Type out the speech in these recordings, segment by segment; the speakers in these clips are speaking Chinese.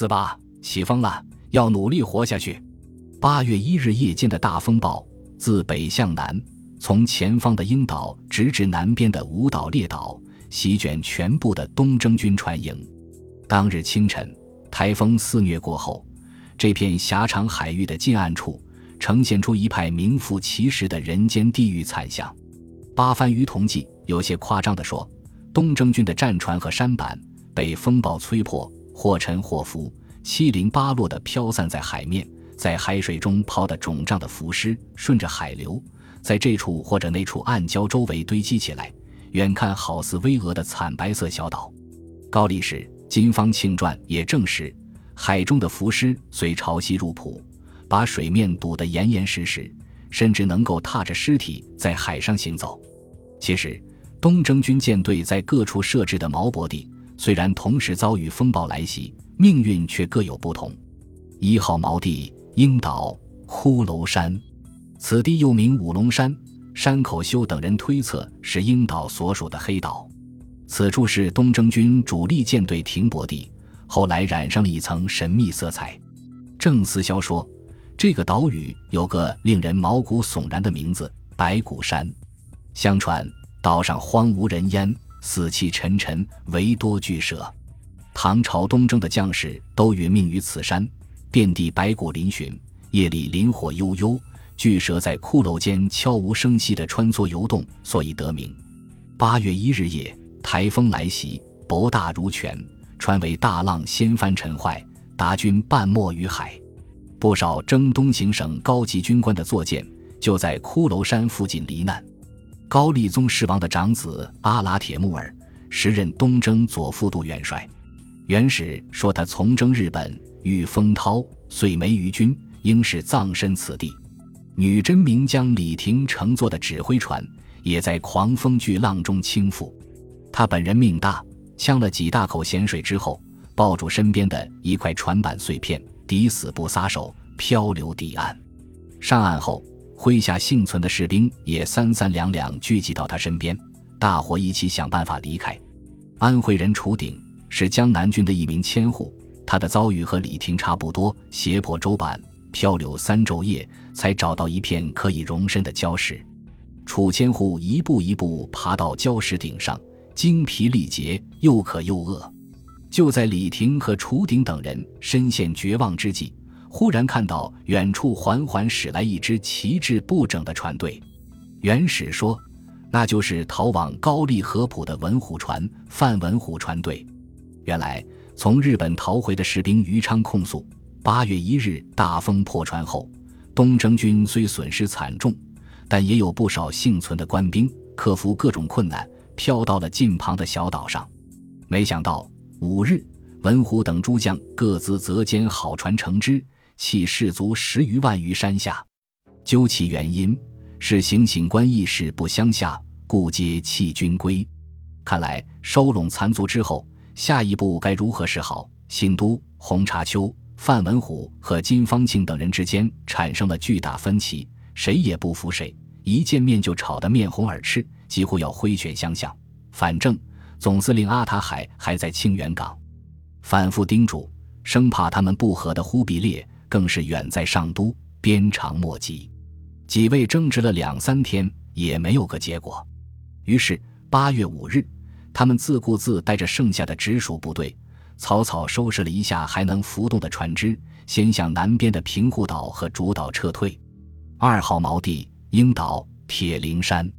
死吧，起风了，要努力活下去。八月一日夜间的大风暴自北向南，从前方的鹰岛直至南边的五岛列岛，席卷全部的东征军船营。当日清晨，台风肆虐过后，这片狭长海域的近岸处呈现出一派名副其实的人间地狱惨象。八番鱼同记有些夸张地说，东征军的战船和舢板被风暴吹破，或沉或浮，七零八落地飘散在海面，在海水中泡得肿胀的浮尸顺着海流，在这处或者那处暗礁周围堆积起来，远看好似巍峨的惨白色小岛。高力士。《金方庆传》也证实，海中的浮尸随潮汐入浦，把水面堵得严严实实，甚至能够踏着尸体在海上行走。其实，东征军舰队在各处设置的锚泊地，虽然同时遭遇风暴来袭，命运却各有不同。一号锚地鹰岛骷髅山，此地又名五龙山，山口修等人推测是鹰岛所属的黑岛。此处是东征军主力舰队停泊地，后来染上了一层神秘色彩。郑思肖说，这个岛屿有个令人毛骨悚然的名字——白骨山。相传岛上荒无人烟，死气沉沉，唯多巨蛇。唐朝东征的将士都殒命于此山，遍地白骨嶙峋，夜里林火悠悠，巨蛇在骷髅间悄无声息地穿梭游动，所以得名。八月一日夜。台风来袭，博大如泉，船尾大浪掀翻沉坏，达军半没于海。不少征东行省高级军官的坐舰就在骷髅山附近罹难。高丽宗室王的长子阿拉铁木儿，时任东征左副都元帅。元史说他从征日本，遇风涛，遂没于军，应是葬身此地。女真名将李廷乘坐的指挥船，也在狂风巨浪中倾覆。他本人命大，呛了几大口咸水之后，抱住身边的一块船板碎片，抵死不撒手，漂流抵岸。上岸后，麾下幸存的士兵也三三两两聚集到他身边，大伙一起想办法离开。安徽人楚鼎是江南军的一名千户，他的遭遇和李廷差不多，胁迫舟板漂流三昼夜，才找到一片可以容身的礁石。楚千户一步一步爬到礁石顶上。精疲力竭，又渴又饿。就在李廷和楚鼎等人深陷绝望之际，忽然看到远处缓缓驶来一支旗帜不整的船队。元始说，那就是逃往高丽合浦的文虎船范文虎船队。原来，从日本逃回的士兵余昌控诉，八月一日大风破船后，东征军虽损失惨重，但也有不少幸存的官兵克服各种困难。飘到了近旁的小岛上，没想到五日，文虎等诸将各自择间好船乘之，弃士卒十余万于山下。究其原因，是行刑官意识不相下，故皆弃军归。看来收拢残卒之后，下一步该如何是好？新都、洪察丘、范文虎和金方庆等人之间产生了巨大分歧，谁也不服谁，一见面就吵得面红耳赤。几乎要挥拳相向。反正总司令阿塔海还在清源港，反复叮嘱，生怕他们不和的忽必烈更是远在上都，鞭长莫及。几位争执了两三天，也没有个结果。于是八月五日，他们自顾自带着剩下的直属部队，草草收拾了一下还能浮动的船只，先向南边的平户岛和主岛撤退。二号锚地鹰岛铁灵山。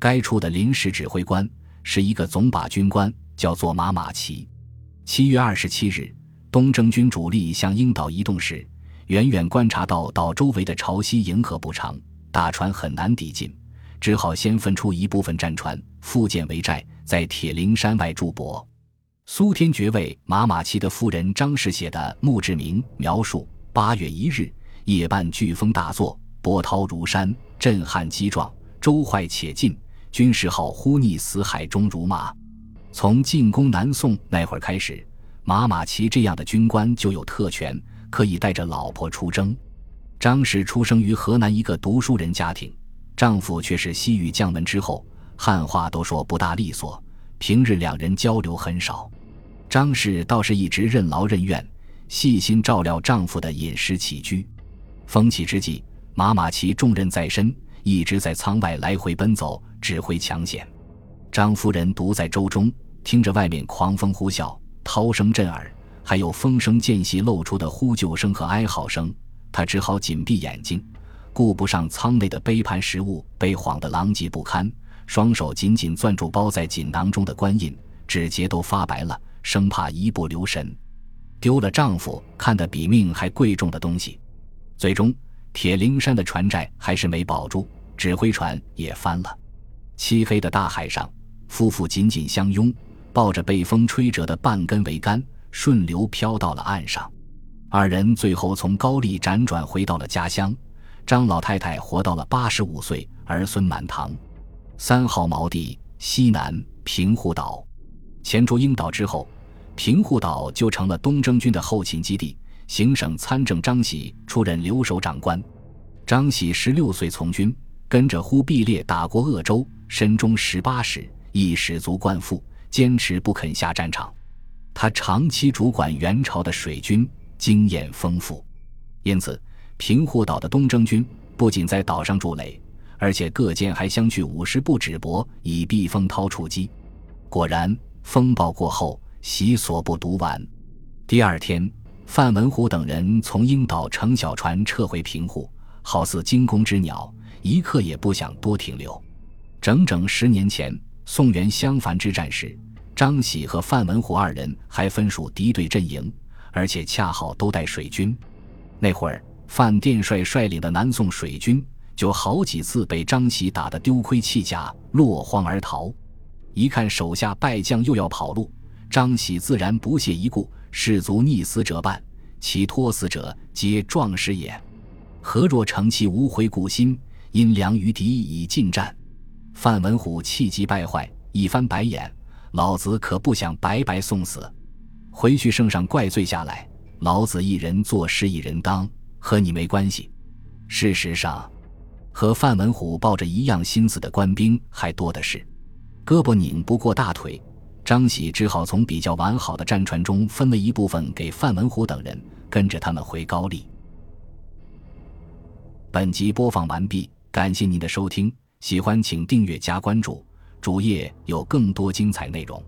该处的临时指挥官是一个总把军官，叫做马马奇。七月二十七日，东征军主力向鹰岛移动时，远远观察到岛周围的潮汐迎合不长，大船很难抵近，只好先分出一部分战船附舰为寨，在铁灵山外驻泊。苏天爵为马马奇的夫人张氏写的《墓志铭》描述：八月一日夜半，飓风大作，波涛如山，震撼激壮，舟坏且尽。军事号忽溺死海中如麻。从进攻南宋那会儿开始，马马奇这样的军官就有特权，可以带着老婆出征。张氏出生于河南一个读书人家庭，丈夫却是西域将门之后，汉话都说不大利索，平日两人交流很少。张氏倒是一直任劳任怨，细心照料丈夫的饮食起居。风起之际，马马奇重任在身，一直在舱外来回奔走，指挥抢险。张夫人独在舟中，听着外面狂风呼啸，涛声震耳，还有风声间隙露出的呼救声和哀嚎声，她只好紧闭眼睛，顾不上舱内的杯盘食物被晃得狼藉不堪，双手紧紧攥住包在锦囊中的官印，指节都发白了，生怕一不留神丢了丈夫看得比命还贵重的东西。最终，铁灵山的船寨还是没保住，指挥船也翻了。漆黑的大海上，夫妇紧紧相拥，抱着被风吹折的半根桅杆，顺流漂到了岸上。二人最后从高丽辗转回到了家乡。张老太太活到了八十五岁，儿孙满堂。三号锚地西南平户岛，前出英岛之后，平户岛就成了东征军的后勤基地。行省参政张喜出任留守长官。张喜十六岁从军，跟着忽必烈打过鄂州，身中十八矢，亦使足冠腹，坚持不肯下战场。他长期主管元朝的水军，经验丰富，因此平户岛的东征军不仅在岛上筑垒，而且各舰还相距五十步止泊，以避风涛出击。果然，风暴过后，喜所不读完。第二天。范文虎等人从英岛乘小船撤回平户，好似惊弓之鸟，一刻也不想多停留。整整十年前，宋元襄樊之战时，张喜和范文虎二人还分属敌对阵营，而且恰好都带水军。那会儿，范殿帅率领的南宋水军就好几次被张喜打得丢盔弃甲，落荒而逃。一看手下败将又要跑路，张喜自然不屑一顾。士卒溺死者半，其托死者皆壮士也。何若乘其无悔故心，因粮于敌以进战？范文虎气急败坏，一翻白眼：“老子可不想白白送死，回去圣上怪罪下来，老子一人做事一人当，和你没关系。”事实上，和范文虎抱着一样心思的官兵还多的是，胳膊拧不过大腿。张喜只好从比较完好的战船中分了一部分给范文虎等人，跟着他们回高丽。本集播放完毕，感谢您的收听，喜欢请订阅加关注，主页有更多精彩内容。